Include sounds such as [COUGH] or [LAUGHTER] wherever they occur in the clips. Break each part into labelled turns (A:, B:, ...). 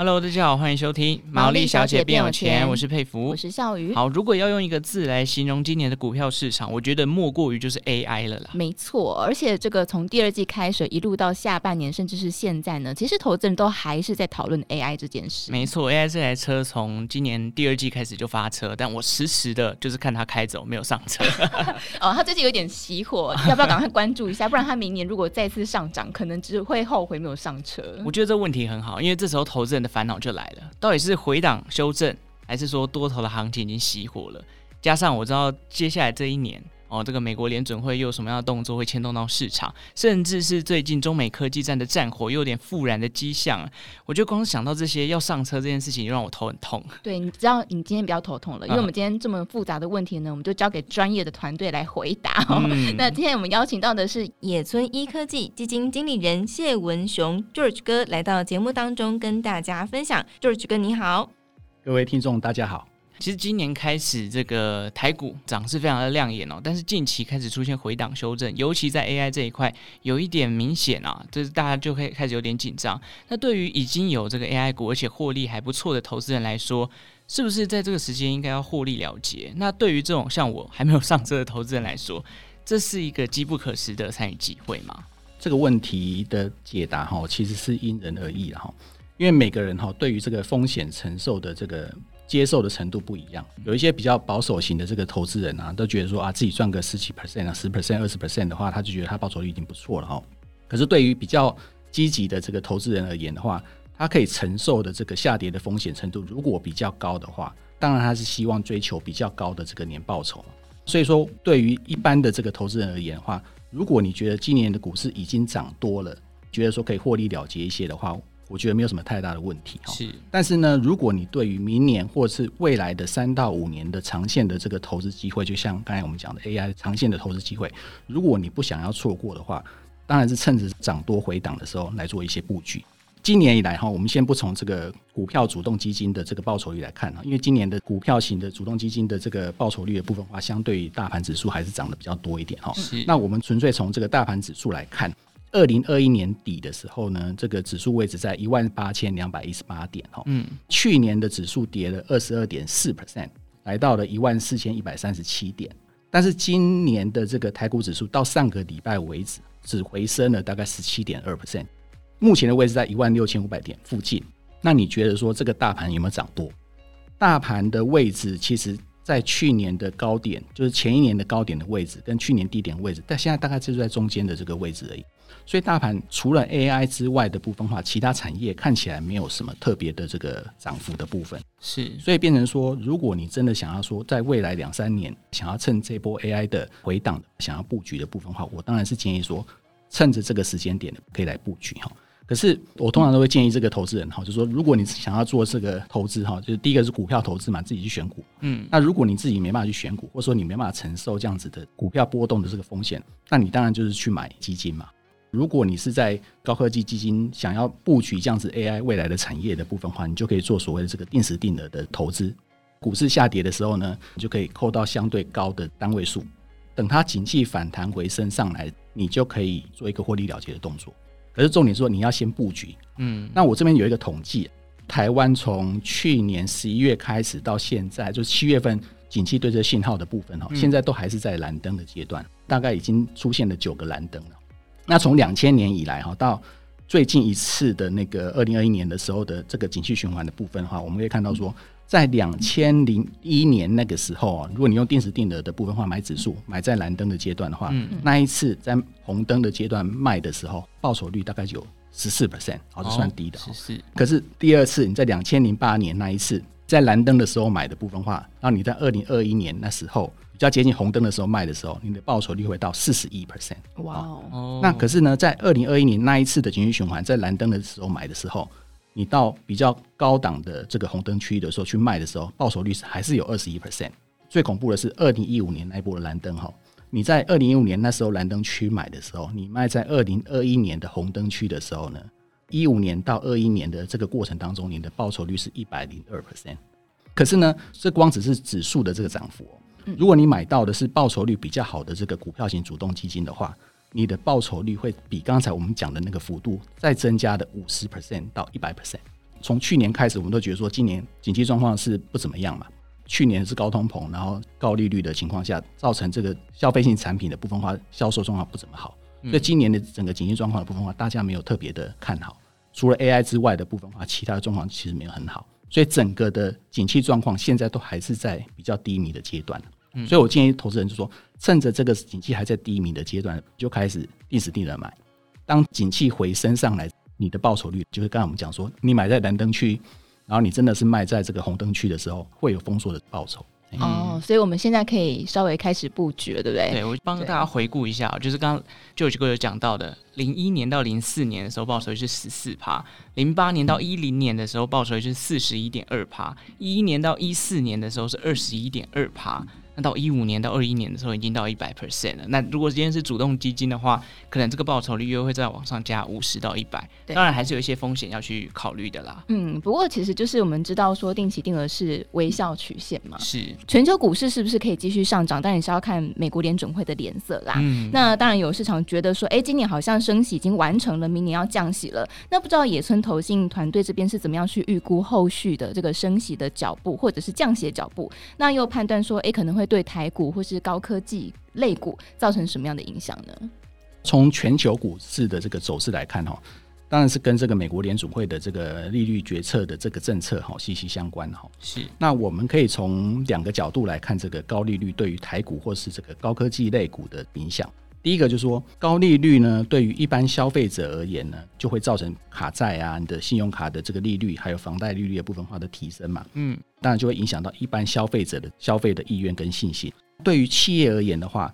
A: Hello，大家好，欢迎收听《毛利小姐变有钱》，我是佩福，
B: 我是笑瑜。
A: 好，如果要用一个字来形容今年的股票市场，我觉得莫过于就是 AI 了啦。
B: 没错，而且这个从第二季开始一路到下半年，甚至是现在呢，其实投资人都还是在讨论 AI 这件事。
A: 没错，AI 这台车从今年第二季开始就发车，但我实时的就是看它开走，没有上车。[LAUGHS] [LAUGHS]
B: 哦，他最近有点熄火，要不要赶快关注一下？不然他明年如果再次上涨，可能只会后悔没有上车。
A: 我觉得这问题很好，因为这时候投资人的烦恼就来了，到底是回档修正，还是说多头的行情已经熄火了？加上我知道接下来这一年哦，这个美国联准会又有什么样的动作会牵动到市场，甚至是最近中美科技战的战火又有点复燃的迹象。我觉得光想到这些要上车这件事情，就让我头很痛。
B: 对，你知道你今天比较头痛了，因为我们今天这么复杂的问题呢，我们就交给专业的团队来回答。嗯、[LAUGHS] 那今天我们邀请到的是
C: 野村一科技基金经理人谢文雄 George 哥来到节目当中跟大家分享。George 哥你好。
D: 各位听众，大家好。
A: 其实今年开始，这个台股涨势非常的亮眼哦，但是近期开始出现回档修正，尤其在 AI 这一块有一点明显啊，就是大家就会开始有点紧张。那对于已经有这个 AI 股而且获利还不错的投资人来说，是不是在这个时间应该要获利了结？那对于这种像我还没有上车的投资人来说，这是一个机不可失的参与机会吗？
D: 这个问题的解答哈，其实是因人而异的哈。因为每个人哈对于这个风险承受的这个接受的程度不一样，有一些比较保守型的这个投资人啊，都觉得说啊自己赚个十几 percent 啊，十 percent 二十 percent 的话，他就觉得他报酬率已经不错了哈。可是对于比较积极的这个投资人而言的话，他可以承受的这个下跌的风险程度如果比较高的话，当然他是希望追求比较高的这个年报酬。所以说，对于一般的这个投资人而言的话，如果你觉得今年的股市已经涨多了，觉得说可以获利了结一些的话。我觉得没有什么太大的问题哈，是。但是呢，如果你对于明年或是未来的三到五年的长线的这个投资机会，就像刚才我们讲的 AI 长线的投资机会，如果你不想要错过的话，当然是趁着涨多回档的时候来做一些布局。今年以来哈，我们先不从这个股票主动基金的这个报酬率来看哈，因为今年的股票型的主动基金的这个报酬率的部分的话，相对于大盘指数还是涨得比较多一点哈。是。那我们纯粹从这个大盘指数来看。二零二一年底的时候呢，这个指数位置在一万八千两百一十八点哦。嗯，去年的指数跌了二十二点四 percent，来到了一万四千一百三十七点。但是今年的这个台股指数到上个礼拜为止，只回升了大概十七点二 percent，目前的位置在一万六千五百点附近。那你觉得说这个大盘有没有涨多？大盘的位置其实。在去年的高点，就是前一年的高点的位置，跟去年低点的位置，但现在大概就是在中间的这个位置而已。所以大盘除了 AI 之外的部分的话，其他产业看起来没有什么特别的这个涨幅的部分。
A: 是，
D: 所以变成说，如果你真的想要说，在未来两三年想要趁这波 AI 的回档，想要布局的部分的话，我当然是建议说，趁着这个时间点可以来布局哈。可是我通常都会建议这个投资人哈，就是说，如果你想要做这个投资哈，就是第一个是股票投资嘛，自己去选股。嗯，那如果你自己没办法去选股，或者说你没办法承受这样子的股票波动的这个风险，那你当然就是去买基金嘛。如果你是在高科技基金想要布局这样子 AI 未来的产业的部分的话，你就可以做所谓的这个定时定额的投资。股市下跌的时候呢，你就可以扣到相对高的单位数，等它景气反弹回升上来，你就可以做一个获利了结的动作。可是重点说，你要先布局。嗯，那我这边有一个统计，台湾从去年十一月开始到现在，就是七月份景气对这信号的部分哈，现在都还是在蓝灯的阶段，大概已经出现了九个蓝灯了。那从两千年以来哈，到最近一次的那个二零二一年的时候的这个景气循环的部分的话，我们可以看到说。在两千零一年那个时候啊，如果你用定时定额的部分话买指数，买在蓝灯的阶段的话，嗯、那一次在红灯的阶段卖的时候，报酬率大概有十四 percent，好，是算低的。是是。可是第二次你在两千零八年那一次在蓝灯的时候买的部分话，然后你在二零二一年那时候比较接近红灯的时候卖的时候，你的报酬率会到四十一 percent。哇哦。那可是呢，在二零二一年那一次的情绪循环，在蓝灯的时候买的时候。你到比较高档的这个红灯区域的时候去卖的时候，报酬率是还是有二十一 percent。最恐怖的是二零一五年那一波的蓝灯哈，你在二零一五年那时候蓝灯区买的时候，你卖在二零二一年的红灯区的时候呢，一五年到二一年的这个过程当中，你的报酬率是一百零二 percent。可是呢，这光只是指数的这个涨幅哦。如果你买到的是报酬率比较好的这个股票型主动基金的话，你的报酬率会比刚才我们讲的那个幅度再增加的五十 percent 到一百 percent。从去年开始，我们都觉得说今年经济状况是不怎么样嘛。去年是高通膨，然后高利率的情况下，造成这个消费性产品的部分化销售状况不怎么好。所以今年的整个经济状况的部分化，大家没有特别的看好。除了 AI 之外的部分化，其他的状况其实没有很好。所以整个的景气状况现在都还是在比较低迷的阶段。所以我建议投资人就说，趁着这个景气还在低迷的阶段，就开始定时定额买。当景气回升上来，你的报酬率就是刚才我们讲说，你买在蓝灯区，然后你真的是卖在这个红灯区的时候，会有丰硕的报酬。
B: 哦，所以我们现在可以稍微开始布局了，对不对？
A: 对，我帮大家回顾一下，就是刚刚 George 哥有讲到的，零一年到零四年的时候报酬率是十四趴，零八年到一零年的时候报酬率是四十一点二趴，一一年到一四年的时候是二十一点二趴。到一五年到二一年的时候，已经到一百 percent 了。那如果今天是主动基金的话，可能这个报酬率又会再往上加五十到一百。当然还是有一些风险要去考虑的啦。
B: 嗯，不过其实就是我们知道说，定期定额是微笑曲线嘛。
A: 是。
B: 全球股市是不是可以继续上涨？但也是要看美国联准会的脸色啦。嗯。那当然有市场觉得说，哎、欸，今年好像升息已经完成了，明年要降息了。那不知道野村投信团队这边是怎么样去预估后续的这个升息的脚步，或者是降息的脚步？那又判断说，哎、欸，可能会对台股或是高科技类股造成什么样的影响呢？
D: 从全球股市的这个走势来看，哈，当然是跟这个美国联储会的这个利率决策的这个政策哈息息相关哈。
A: 是，
D: 那我们可以从两个角度来看这个高利率对于台股或是这个高科技类股的影响。第一个就是说，高利率呢，对于一般消费者而言呢，就会造成卡债啊，你的信用卡的这个利率，还有房贷利率的部分化的提升嘛。嗯，当然就会影响到一般消费者的消费的意愿跟信心。对于企业而言的话，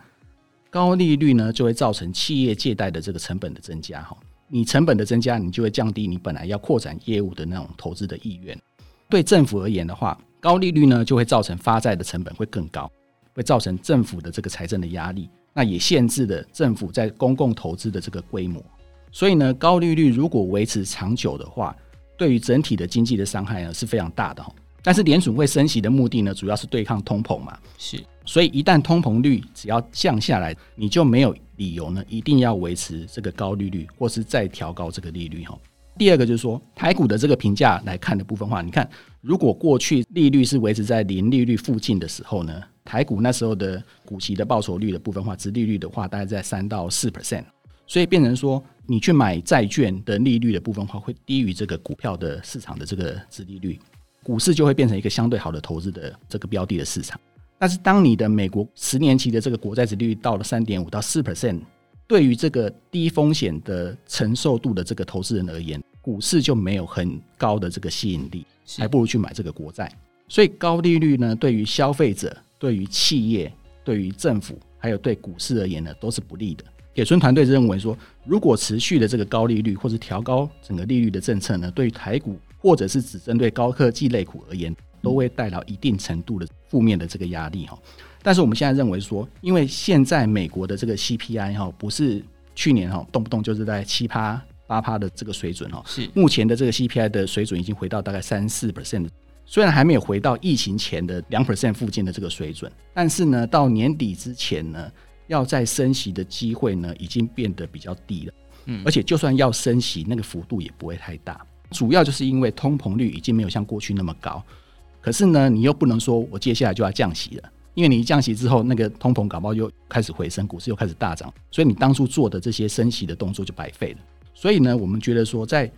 D: 高利率呢，就会造成企业借贷的这个成本的增加哈。你成本的增加，你就会降低你本来要扩展业务的那种投资的意愿。对政府而言的话，高利率呢，就会造成发债的成本会更高，会造成政府的这个财政的压力。那也限制了政府在公共投资的这个规模，所以呢，高利率如果维持长久的话，对于整体的经济的伤害呢是非常大的。但是联储会升息的目的呢，主要是对抗通膨嘛，
A: 是。
D: 所以一旦通膨率只要降下来，你就没有理由呢一定要维持这个高利率，或是再调高这个利率哈。第二个就是说，台股的这个评价来看的部分话，你看，如果过去利率是维持在零利率附近的时候呢，台股那时候的股息的报酬率的部分话，值利率的话，大概在三到四 percent，所以变成说，你去买债券的利率的部分话，会低于这个股票的市场的这个值利率，股市就会变成一个相对好的投资的这个标的的市场。但是，当你的美国十年期的这个国债值利率到了三点五到四 percent。对于这个低风险的承受度的这个投资人而言，股市就没有很高的这个吸引力，还不如去买这个国债。所以高利率呢，对于消费者、对于企业、对于政府，还有对股市而言呢，都是不利的。野村团队认为说，如果持续的这个高利率或是调高整个利率的政策呢，对于台股或者是只针对高科技类股而言，都会带来一定程度的负面的这个压力哈。但是我们现在认为说，因为现在美国的这个 CPI 哈，不是去年哈动不动就是在七趴八趴的这个水准哈，
A: 是
D: 目前的这个 CPI 的水准已经回到大概三四 percent，虽然还没有回到疫情前的两 percent 附近的这个水准，但是呢，到年底之前呢，要再升息的机会呢，已经变得比较低了。嗯，而且就算要升息，那个幅度也不会太大，主要就是因为通膨率已经没有像过去那么高，可是呢，你又不能说我接下来就要降息了。因为你一降息之后，那个通膨搞不好又开始回升，股市又开始大涨，所以你当初做的这些升息的动作就白费了。所以呢，我们觉得说，在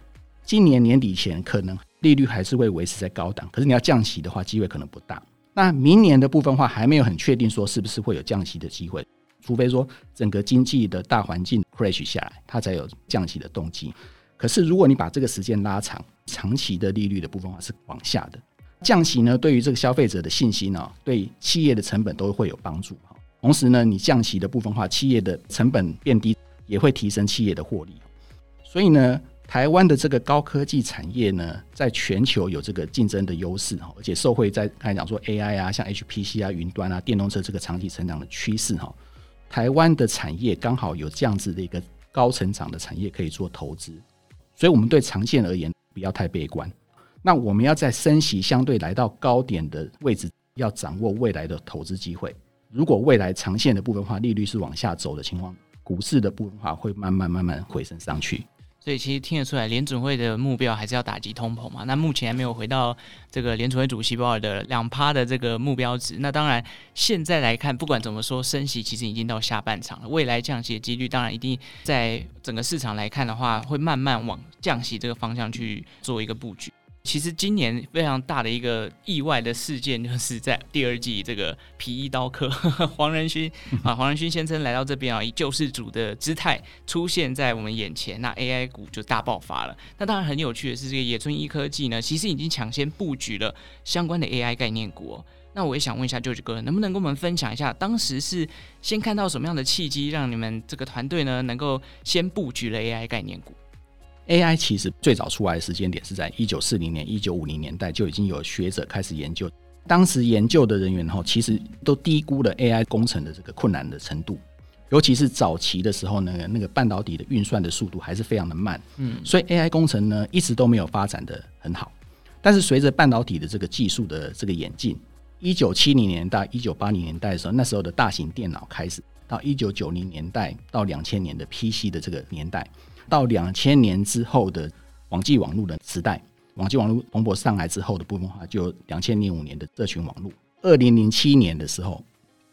D: 今年年底前，可能利率还是会维持在高档，可是你要降息的话，机会可能不大。那明年的部分话，还没有很确定说是不是会有降息的机会，除非说整个经济的大环境 crash 下来，它才有降息的动机。可是如果你把这个时间拉长，长期的利率的部分话是往下的。降息呢，对于这个消费者的信心呢，对企业的成本都会有帮助。同时呢，你降息的部分话，企业的成本变低，也会提升企业的获利。所以呢，台湾的这个高科技产业呢，在全球有这个竞争的优势哈，而且受惠在刚才讲说 AI 啊，像 HPC 啊、云端啊、电动车这个长期成长的趋势哈，台湾的产业刚好有这样子的一个高成长的产业可以做投资，所以我们对长线而言不要太悲观。那我们要在升息相对来到高点的位置，要掌握未来的投资机会。如果未来长线的部分化，利率是往下走的情况，股市的部分化会慢慢慢慢回升上去。
A: 所以其实听得出来，联准会的目标还是要打击通膨嘛。那目前还没有回到这个联准会主席鲍尔的两趴的这个目标值。那当然，现在来看，不管怎么说，升息其实已经到下半场了。未来降息的几率，当然一定在整个市场来看的话，会慢慢往降息这个方向去做一个布局。其实今年非常大的一个意外的事件，就是在第二季这个皮衣刀客 [LAUGHS] 黄仁勋啊，黄仁勋先生来到这边啊，以救世主的姿态出现在我们眼前，那 AI 股就大爆发了。那当然很有趣的是，这个野村一科技呢，其实已经抢先布局了相关的 AI 概念股哦。那我也想问一下 George 哥，能不能跟我们分享一下，当时是先看到什么样的契机，让你们这个团队呢能够先布局了 AI 概念股
D: ？AI 其实最早出来的时间点是在一九四零年、一九五零年代就已经有学者开始研究。当时研究的人员哈，其实都低估了 AI 工程的这个困难的程度，尤其是早期的时候呢，那个半导体的运算的速度还是非常的慢。嗯，所以 AI 工程呢一直都没有发展的很好。但是随着半导体的这个技术的这个演进，一九七零年代、一九八零年代的时候，那时候的大型电脑开始，到一九九零年代到两千年的 PC 的这个年代。到两千年之后的网际网络的时代，网际网络蓬勃上来之后的部分话，就两千零五年的社群网络。二零零七年的时候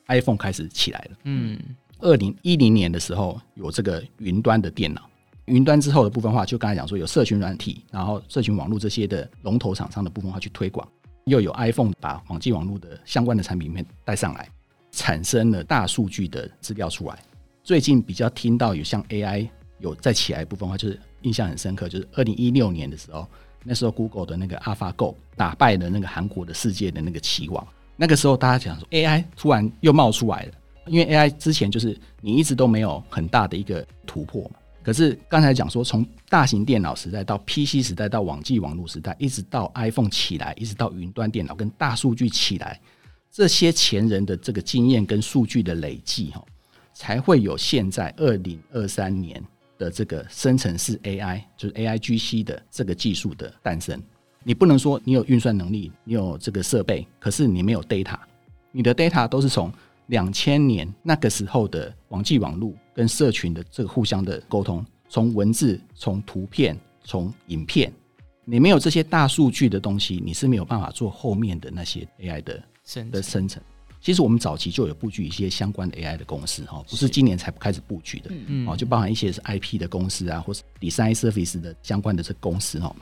D: ，iPhone 开始起来了。嗯，二零一零年的时候，有这个云端的电脑。云端之后的部分话，就刚才讲说有社群软体，然后社群网络这些的龙头厂商的部分话去推广，又有 iPhone 把网际网络的相关的产品面带上来，产生了大数据的资料出来。最近比较听到有像 AI。有再起来一部分的话，就是印象很深刻，就是二零一六年的时候，那时候 Google 的那个 AlphaGo 打败了那个韩国的世界的那个棋王。那个时候大家讲说 AI 突然又冒出来了，因为 AI 之前就是你一直都没有很大的一个突破嘛。可是刚才讲说，从大型电脑时代到 PC 时代到网际网络时代，一直到 iPhone 起来，一直到云端电脑跟大数据起来，这些前人的这个经验跟数据的累积，哈，才会有现在二零二三年。的这个生成式 AI 就是 AIGC 的这个技术的诞生，你不能说你有运算能力，你有这个设备，可是你没有 data，你的 data 都是从两千年那个时候的网际网络跟社群的这个互相的沟通，从文字、从图片、从影片，你没有这些大数据的东西，你是没有办法做后面的那些 AI 的的生成。其实我们早期就有布局一些相关的 AI 的公司哈，不是今年才开始布局的，哦，就包含一些是 IP 的公司啊，或是 Design Service 的相关的这公司哈，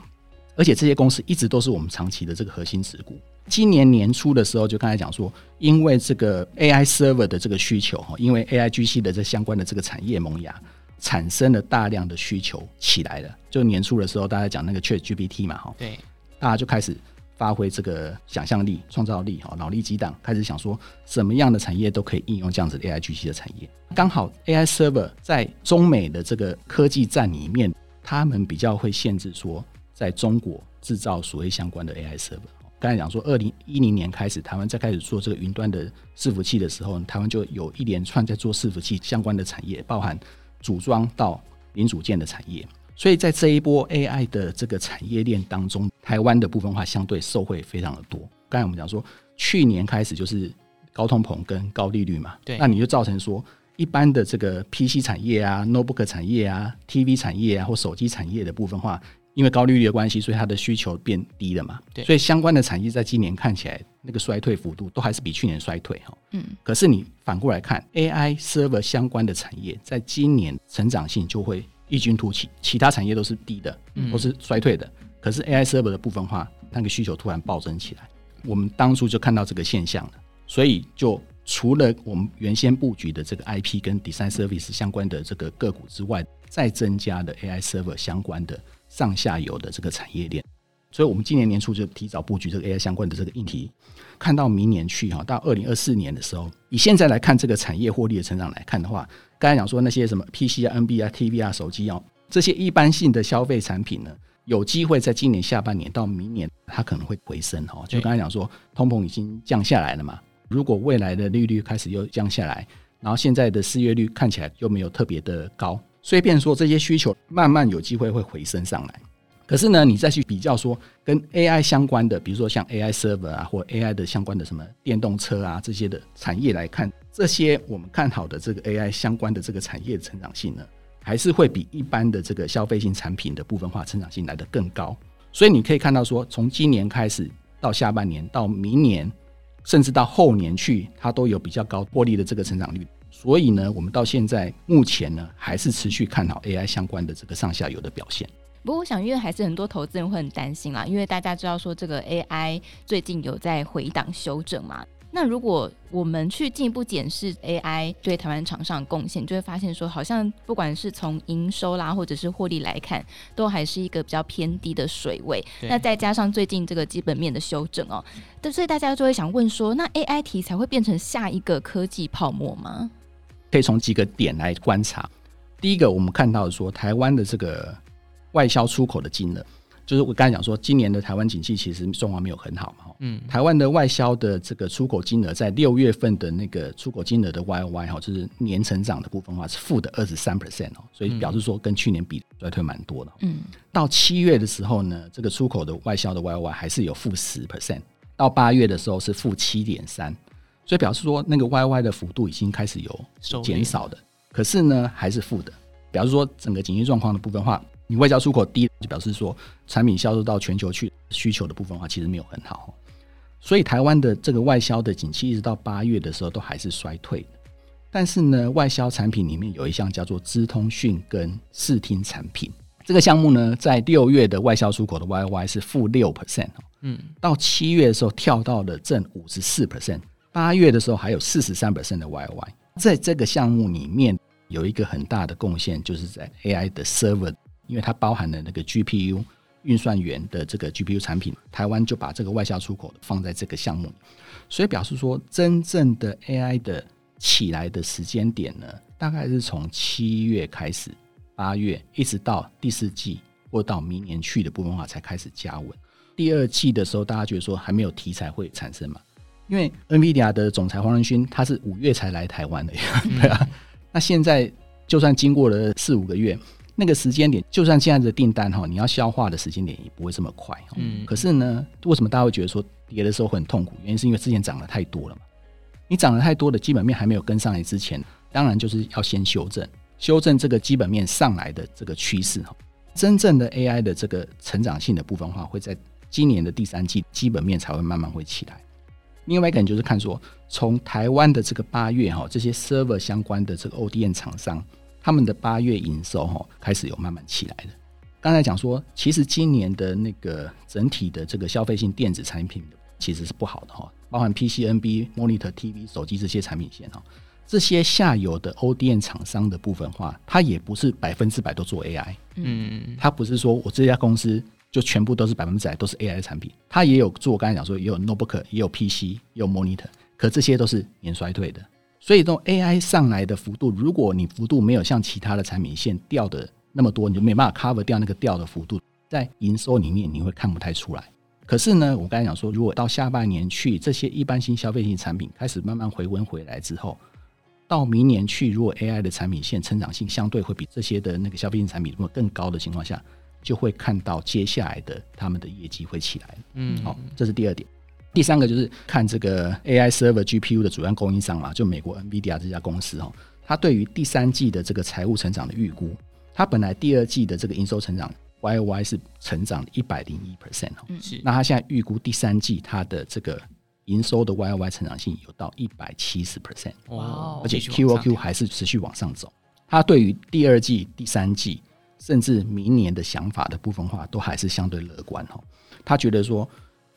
D: 而且这些公司一直都是我们长期的这个核心持股。今年年初的时候，就刚才讲说，因为这个 AI Server 的这个需求哈，因为 AIGC 的这相关的这个产业萌芽，产生了大量的需求起来了。就年初的时候，大家讲那个 ChatGPT 嘛哈，对，大家就开始。发挥这个想象力、创造力，哈，脑力激荡，开始想说什么样的产业都可以应用这样子 AIGC 的产业。刚好 AI server 在中美的这个科技战里面，他们比较会限制说，在中国制造所谓相关的 AI server。刚才讲说，二零一零年开始，台湾在开始做这个云端的伺服器的时候，台湾就有一连串在做伺服器相关的产业，包含组装到零组件的产业。所以在这一波 AI 的这个产业链当中，台湾的部分话相对受惠非常的多。刚才我们讲说，去年开始就是高通膨跟高利率嘛，对，那你就造成说，一般的这个 PC 产业啊、Notebook 产业啊、TV 产业啊或手机产业的部分话，因为高利率的关系，所以它的需求变低了嘛，对，所以相关的产业在今年看起来那个衰退幅度都还是比去年衰退哈，嗯，可是你反过来看 AI server 相关的产业，在今年成长性就会。异军突起，其他产业都是低的，都是衰退的。嗯、可是 AI server 的部分话，那个需求突然暴增起来。我们当初就看到这个现象了，所以就除了我们原先布局的这个 IP 跟 Design Service 相关的这个个股之外，再增加的 AI server 相关的上下游的这个产业链。所以，我们今年年初就提早布局这个 AI 相关的这个议题，看到明年去哈，到二零二四年的时候，以现在来看这个产业获利的成长来看的话，刚才讲说那些什么 PC 啊、NB 啊、TV 啊、手机啊这些一般性的消费产品呢，有机会在今年下半年到明年，它可能会回升哈。就刚才讲说，通膨已经降下来了嘛，如果未来的利率开始又降下来，然后现在的失业率看起来又没有特别的高，所以变说这些需求慢慢有机会会回升上来。可是呢，你再去比较说跟 AI 相关的，比如说像 AI server 啊，或 AI 的相关的什么电动车啊这些的产业来看，这些我们看好的这个 AI 相关的这个产业的成长性呢，还是会比一般的这个消费性产品的部分化成长性来得更高。所以你可以看到说，从今年开始到下半年到明年，甚至到后年去，它都有比较高获利的这个成长率。所以呢，我们到现在目前呢，还是持续看好 [LAUGHS] AI 相关的这个上下游的表现。
B: 不过，我想，因为还是很多投资人会很担心啦，因为大家知道说这个 AI 最近有在回档修正嘛。那如果我们去进一步检视 AI 对台湾厂商的贡献，就会发现说，好像不管是从营收啦，或者是获利来看，都还是一个比较偏低的水位。那再加上最近这个基本面的修正哦，所以大家就会想问说，那 AI 题材会变成下一个科技泡沫吗？
D: 可以从几个点来观察。第一个，我们看到说台湾的这个。外销出口的金额，就是我刚才讲说，今年的台湾景气其实状况没有很好嘛。嗯，台湾的外销的这个出口金额，在六月份的那个出口金额的 Y O Y 哈，就是年成长的部分的话是负的二十三 percent 哦，所以表示说跟去年比衰退蛮多的。嗯，到七月的时候呢，这个出口的外销的 Y O Y 还是有负十 percent，到八月的时候是负七点三，所以表示说那个 Y Y 的幅度已经开始有减少的，可是呢还是负的，表示说整个经济状况的部分的话。你外销出口低，就表示说产品销售到全球去需求的部分的话，其实没有很好。所以台湾的这个外销的景气，一直到八月的时候都还是衰退的。但是呢，外销产品里面有一项叫做资通讯跟视听产品，这个项目呢，在六月的外销出口的 YY 是负六 percent 嗯，到七月的时候跳到了正五十四 percent，八月的时候还有四十三 percent 的 YY。在这个项目里面有一个很大的贡献，就是在 AI 的 server。因为它包含了那个 GPU 运算元的这个 GPU 产品，台湾就把这个外销出口放在这个项目，所以表示说，真正的 AI 的起来的时间点呢，大概是从七月开始，八月一直到第四季或到明年去的部分话才开始加温。第二季的时候，大家觉得说还没有题材会产生嘛？因为 NVIDIA 的总裁黄仁勋他是五月才来台湾的呀，[LAUGHS] 对啊。那现在就算经过了四五个月。那个时间点，就算现在的订单哈，你要消化的时间点也不会这么快。嗯，可是呢，为什么大家会觉得说跌的时候会很痛苦？原因是因为之前涨得太多了嘛。你涨得太多的基本面还没有跟上来之前，当然就是要先修正，修正这个基本面上来的这个趋势哈。真正的 AI 的这个成长性的部分的话，会在今年的第三季基本面才会慢慢会起来。另外一个就是看说，从台湾的这个八月哈，这些 server 相关的这个 ODM 厂商。他们的八月营收哈开始有慢慢起来了。刚才讲说，其实今年的那个整体的这个消费性电子产品其实是不好的哈，包含 PC、NB、Monitor、TV、手机这些产品线哈，这些下游的 ODM 厂商的部分话，它也不是百分之百都做 AI，嗯，它不是说我这家公司就全部都是百分之百都是 AI 的产品，它也有做，刚才讲说也有 Notebook，也有 PC，也有 Monitor，可这些都是年衰退的。所以，这种 AI 上来的幅度，如果你幅度没有像其他的产品线掉的那么多，你就没办法 cover 掉那个掉的幅度，在营收里面你会看不太出来。可是呢，我刚才讲说，如果到下半年去，这些一般性消费性产品开始慢慢回温回来之后，到明年去，如果 AI 的产品线成长性相对会比这些的那个消费性产品如果更高的情况下，就会看到接下来的他们的业绩会起来。嗯，好，这是第二点。第三个就是看这个 AI server GPU 的主要供应商嘛，就美国 NVIDIA 这家公司哦，它对于第三季的这个财务成长的预估，它本来第二季的这个营收成长 YOY 是成长一百零一 percent 哦，是，那它现在预估第三季它的这个营收的 YOY 成长性有到一百七十 percent，哇，而且 QOQ 还是持续往上走，它对于第二季、第三季甚至明年的想法的部分话，都还是相对乐观哦，他觉得说。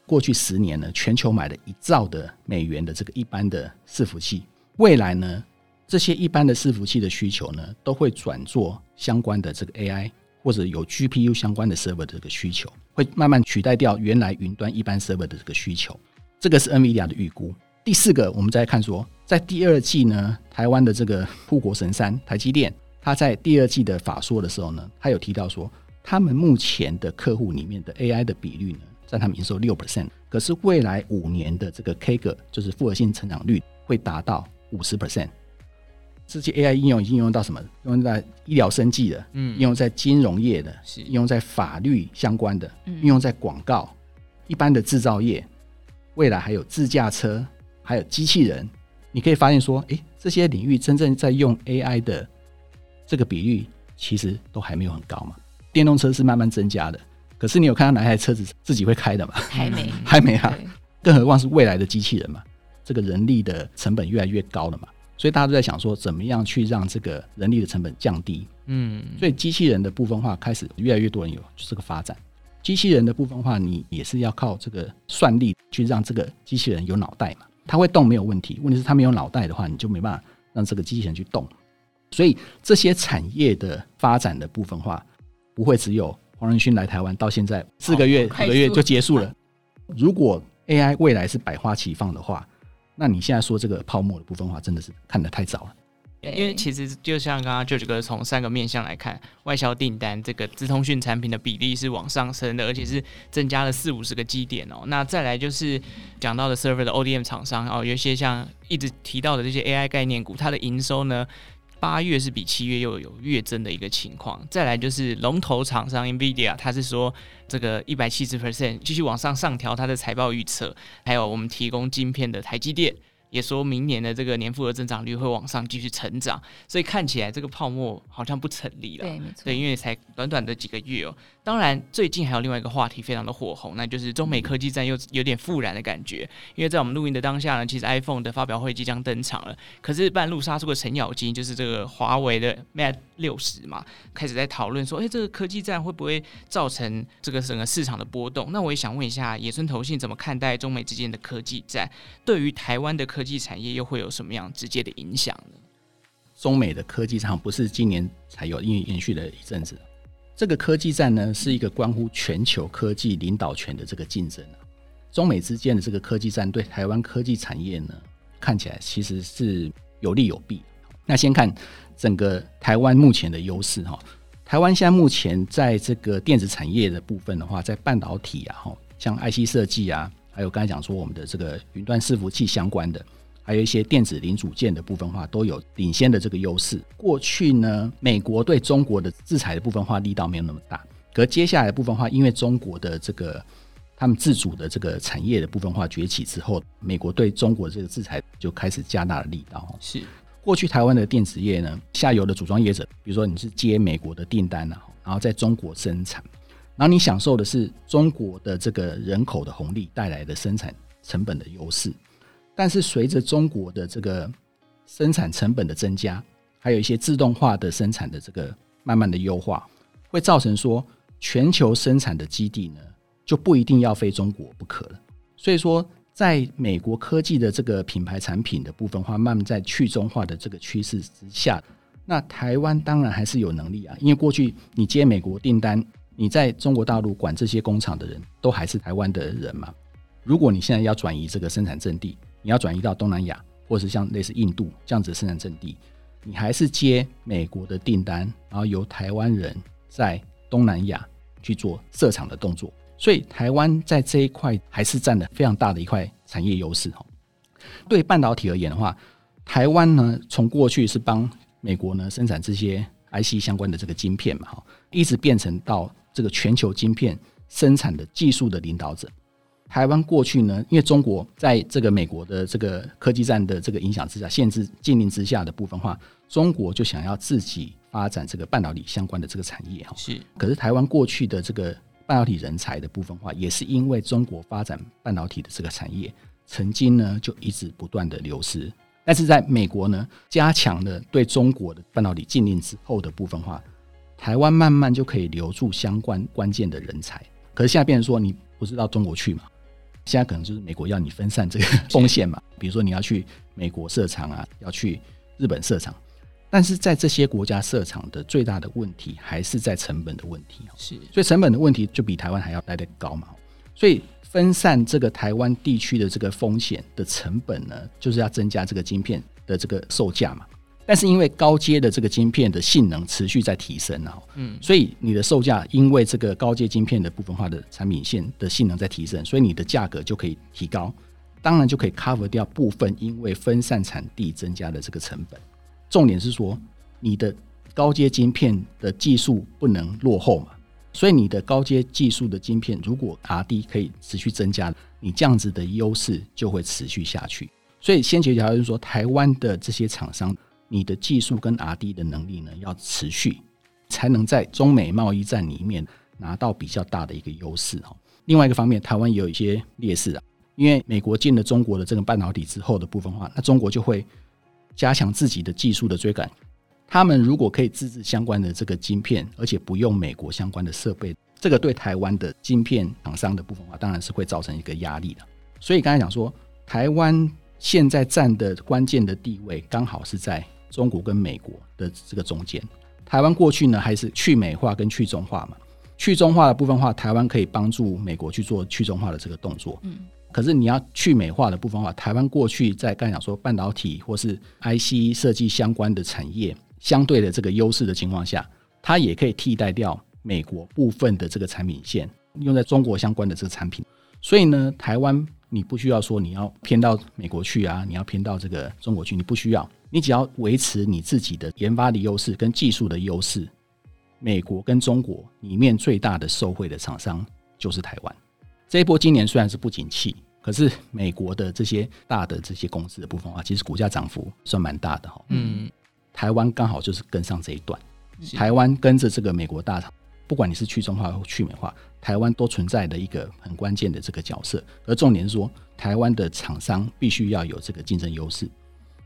D: 过去十年呢，全球买了一兆的美元的这个一般的伺服器，未来呢，这些一般的伺服器的需求呢，都会转做相关的这个 AI 或者有 GPU 相关的 server 的这个需求，会慢慢取代掉原来云端一般 server 的这个需求。这个是 NVIDIA 的预估。第四个，我们再看说，在第二季呢，台湾的这个护国神山台积电，它在第二季的法说的时候呢，它有提到说，他们目前的客户里面的 AI 的比率呢。占他们营收六 percent，可是未来五年的这个 CAGR 就是复合性成长率会达到五十 percent。这些 AI 应用已经应用到什么？应用在医疗生技的，嗯，应用在金融业的，是应用在法律相关的，嗯应用在广告，一般的制造业，未来还有自驾车，还有机器人。你可以发现说，诶，这些领域真正在用 AI 的这个比率，其实都还没有很高嘛。电动车是慢慢增加的，可是你有看到哪台车子自己会开的吗？
B: 还没，[LAUGHS]
D: 还没啊。更何况是未来的机器人嘛，这个人力的成本越来越高了嘛。所以大家都在想说，怎么样去让这个人力的成本降低？嗯，所以机器人的部分化开始越来越多人有这个发展。机器人的部分化，你也是要靠这个算力去让这个机器人有脑袋嘛，它会动没有问题。问题是它没有脑袋的话，你就没办法让这个机器人去动。所以这些产业的发展的部分化，不会只有黄仁勋来台湾到现在四个月、五个月就结束了。[LAUGHS] 如果 AI 未来是百花齐放的话，那你现在说这个泡沫的部分的话，真的是看得太早了。
A: 因为其实就像刚刚 George 哥从三个面向来看，外销订单这个资通讯产品的比例是往上升的，而且是增加了四五十个基点哦。那再来就是讲到的 server 的 ODM 厂商哦，有一些像一直提到的这些 AI 概念股，它的营收呢，八月是比七月又有月增的一个情况，再来就是龙头厂商 NVIDIA，它是说这个一百七十 percent 继续往上上调它的财报预测，还有我们提供晶片的台积电。也说明年的这个年复合增长率会往上继续成长，所以看起来这个泡沫好像不成立了。对，没错。对，因为才短短的几个月哦。当然，最近还有另外一个话题非常的火红，那就是中美科技战又有点复燃的感觉。因为在我们录音的当下呢，其实 iPhone 的发表会即将登场了。可是半路杀出个程咬金，就是这个华为的 Mate 六十嘛，开始在讨论说，哎，这个科技战会不会造成这个整个市场的波动？那我也想问一下野村投信怎么看待中美之间的科技战？对于台湾的科科技产业又会有什么样直接的影响呢？
D: 中美的科技战不是今年才有，因为延续了一阵子。这个科技战呢，是一个关乎全球科技领导权的这个竞争啊。中美之间的这个科技战，对台湾科技产业呢，看起来其实是有利有弊。那先看整个台湾目前的优势哈。台湾现在目前在这个电子产业的部分的话，在半导体啊，像 IC 设计啊，还有刚才讲说我们的这个云端伺服器相关的。还有一些电子零组件的部分化都有领先的这个优势。过去呢，美国对中国的制裁的部分化力道没有那么大，可接下来的部分化，因为中国的这个他们自主的这个产业的部分化崛起之后，美国对中国这个制裁就开始加大了力道。是过去台湾的电子业呢，下游的组装业者，比如说你是接美国的订单啊，然后在中国生产，然后你享受的是中国的这个人口的红利带来的生产成本的优势。但是随着中国的这个生产成本的增加，还有一些自动化的生产的这个慢慢的优化，会造成说全球生产的基地呢，就不一定要非中国不可了。所以说，在美国科技的这个品牌产品的部分化慢慢在去中化的这个趋势之下，那台湾当然还是有能力啊，因为过去你接美国订单，你在中国大陆管这些工厂的人都还是台湾的人嘛。如果你现在要转移这个生产阵地，你要转移到东南亚，或是像类似印度这样子的生产阵地，你还是接美国的订单，然后由台湾人在东南亚去做设厂的动作，所以台湾在这一块还是占了非常大的一块产业优势哈。对半导体而言的话，台湾呢从过去是帮美国呢生产这些 IC 相关的这个晶片嘛哈，一直变成到这个全球晶片生产的技术的领导者。台湾过去呢，因为中国在这个美国的这个科技战的这个影响之下，限制禁令之下的部分化，中国就想要自己发展这个半导体相关的这个产业哈。是。可是台湾过去的这个半导体人才的部分化，也是因为中国发展半导体的这个产业，曾经呢就一直不断的流失。但是在美国呢，加强了对中国的半导体禁令之后的部分话，台湾慢慢就可以留住相关关键的人才。可是现在变成说，你不是到中国去嘛？现在可能就是美国要你分散这个风险嘛，比如说你要去美国设厂啊，要去日本设厂，但是在这些国家设厂的最大的问题还是在成本的问题，是，所以成本的问题就比台湾还要来得高嘛，所以分散这个台湾地区的这个风险的成本呢，就是要增加这个晶片的这个售价嘛。但是因为高阶的这个晶片的性能持续在提升啊，嗯，所以你的售价因为这个高阶晶片的部分化的产品线的性能在提升，所以你的价格就可以提高，当然就可以 cover 掉部分因为分散产地增加的这个成本。重点是说你的高阶晶片的技术不能落后嘛。所以你的高阶技术的晶片，如果 R&D 可以持续增加，你这样子的优势就会持续下去。所以先决条件是说，台湾的这些厂商，你的技术跟 R&D 的能力呢，要持续，才能在中美贸易战里面拿到比较大的一个优势哈。另外一个方面，台湾也有一些劣势啊，因为美国进了中国的这个半导体之后的部分化，那中国就会加强自己的技术的追赶。他们如果可以自制相关的这个晶片，而且不用美国相关的设备，这个对台湾的晶片厂商的部分的话，当然是会造成一个压力的。所以刚才讲说，台湾现在占的关键的地位，刚好是在中国跟美国的这个中间。台湾过去呢，还是去美化跟去中化嘛？去中化的部分的话，台湾可以帮助美国去做去中化的这个动作。嗯。可是你要去美化的部分的话，台湾过去在刚才讲说半导体或是 IC 设计相关的产业。相对的这个优势的情况下，它也可以替代掉美国部分的这个产品线，用在中国相关的这个产品。所以呢，台湾你不需要说你要偏到美国去啊，你要偏到这个中国去，你不需要，你只要维持你自己的研发的优势跟技术的优势。美国跟中国里面最大的受惠的厂商就是台湾。这一波今年虽然是不景气，可是美国的这些大的这些公司的部分啊，其实股价涨幅算蛮大的哈。嗯。台湾刚好就是跟上这一段，台湾跟着这个美国大厂，不管你是去中化或去美化，台湾都存在的一个很关键的这个角色。而重点是说，台湾的厂商必须要有这个竞争优势。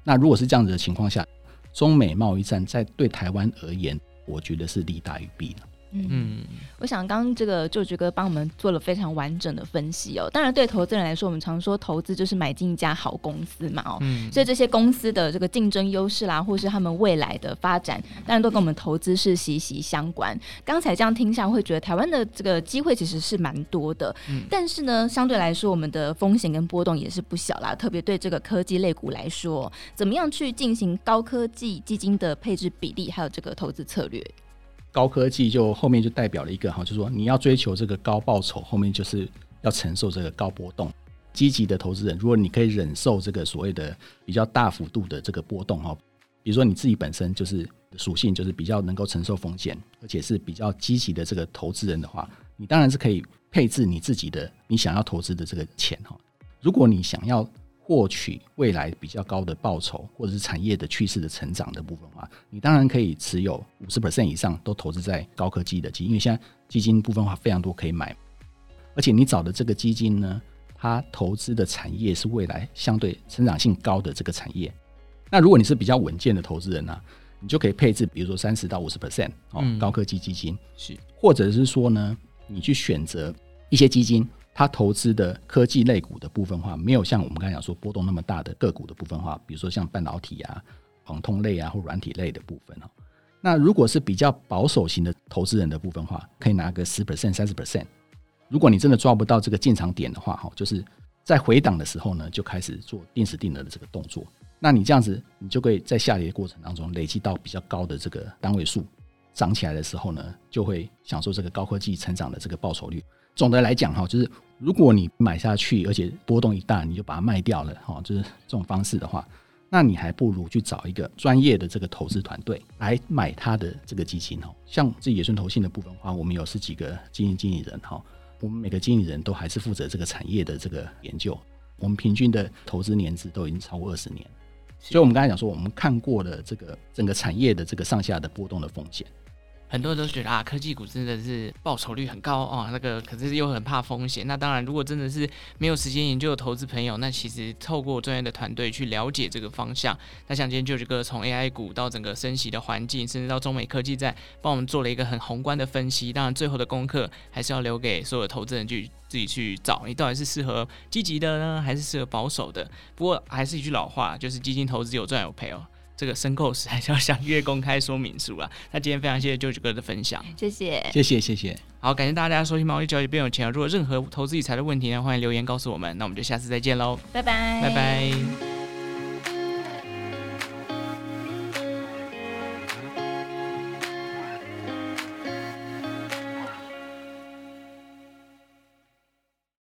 D: 那如果是这样子的情况下，中美贸易战在对台湾而言，我觉得是利大于弊的。
B: 嗯，我想刚刚这个 George 哥帮我们做了非常完整的分析哦。当然，对投资人来说，我们常说投资就是买进一家好公司嘛哦。嗯。所以这些公司的这个竞争优势啦，或是他们未来的发展，当然都跟我们投资是息息相关。刚才这样听下，会觉得台湾的这个机会其实是蛮多的。嗯。但是呢，相对来说，我们的风险跟波动也是不小啦。特别对这个科技类股来说，怎么样去进行高科技基金的配置比例，还有这个投资策略？
D: 高科技就后面就代表了一个哈，就是说你要追求这个高报酬，后面就是要承受这个高波动。积极的投资人，如果你可以忍受这个所谓的比较大幅度的这个波动哈，比如说你自己本身就是属性就是比较能够承受风险，而且是比较积极的这个投资人的话，你当然是可以配置你自己的你想要投资的这个钱哈。如果你想要。获取未来比较高的报酬，或者是产业的趋势的成长的部分的话，你当然可以持有五十 percent 以上都投资在高科技的基金，因为现在基金部分的话非常多可以买，而且你找的这个基金呢，它投资的产业是未来相对成长性高的这个产业。那如果你是比较稳健的投资人呢、啊，你就可以配置，比如说三十到五十 percent 哦，高科技基金是，或者是说呢，你去选择一些基金。他投资的科技类股的部分化，没有像我们刚才讲说波动那么大的个股的部分化，比如说像半导体啊、航通类啊或软体类的部分哦。那如果是比较保守型的投资人的部分化，可以拿个十 percent、三十 percent。如果你真的抓不到这个进场点的话，哈，就是在回档的时候呢，就开始做定时定额的这个动作。那你这样子，你就可以在下跌的过程当中累积到比较高的这个单位数，涨起来的时候呢，就会享受这个高科技成长的这个报酬率。总的来讲哈，就是如果你买下去，而且波动一大，你就把它卖掉了哈，就是这种方式的话，那你还不如去找一个专业的这个投资团队来买它的这个基金哈。像这野村投信的部分的话，我们有十几个基金经理人哈，我们每个经理人都还是负责这个产业的这个研究，我们平均的投资年资都已经超过二十年，所以我们刚才讲说，我们看过了这个整个产业的这个上下的波动的风险。
A: 很多人都觉得啊，科技股真的是报酬率很高哦，那个可是又很怕风险。那当然，如果真的是没有时间研究的投资朋友，那其实透过专业的团队去了解这个方向。那像今天 George 哥从 AI 股到整个升息的环境，甚至到中美科技战，帮我们做了一个很宏观的分析。当然，最后的功课还是要留给所有投资人去自己去找，你到底是适合积极的呢，还是适合保守的？不过还是一句老话，就是基金投资有赚有赔哦。这个申购时还是要详阅公开说明书啊。那今天非常谢谢 George 哥的分享，
B: 谢谢，
D: 谢谢，谢谢。
A: 好，感谢大家收听《毛利交易变有钱》。如果任何投资理财的问题呢，欢迎留言告诉我们。那我们就下次再见喽，
B: 拜拜，
A: 拜拜。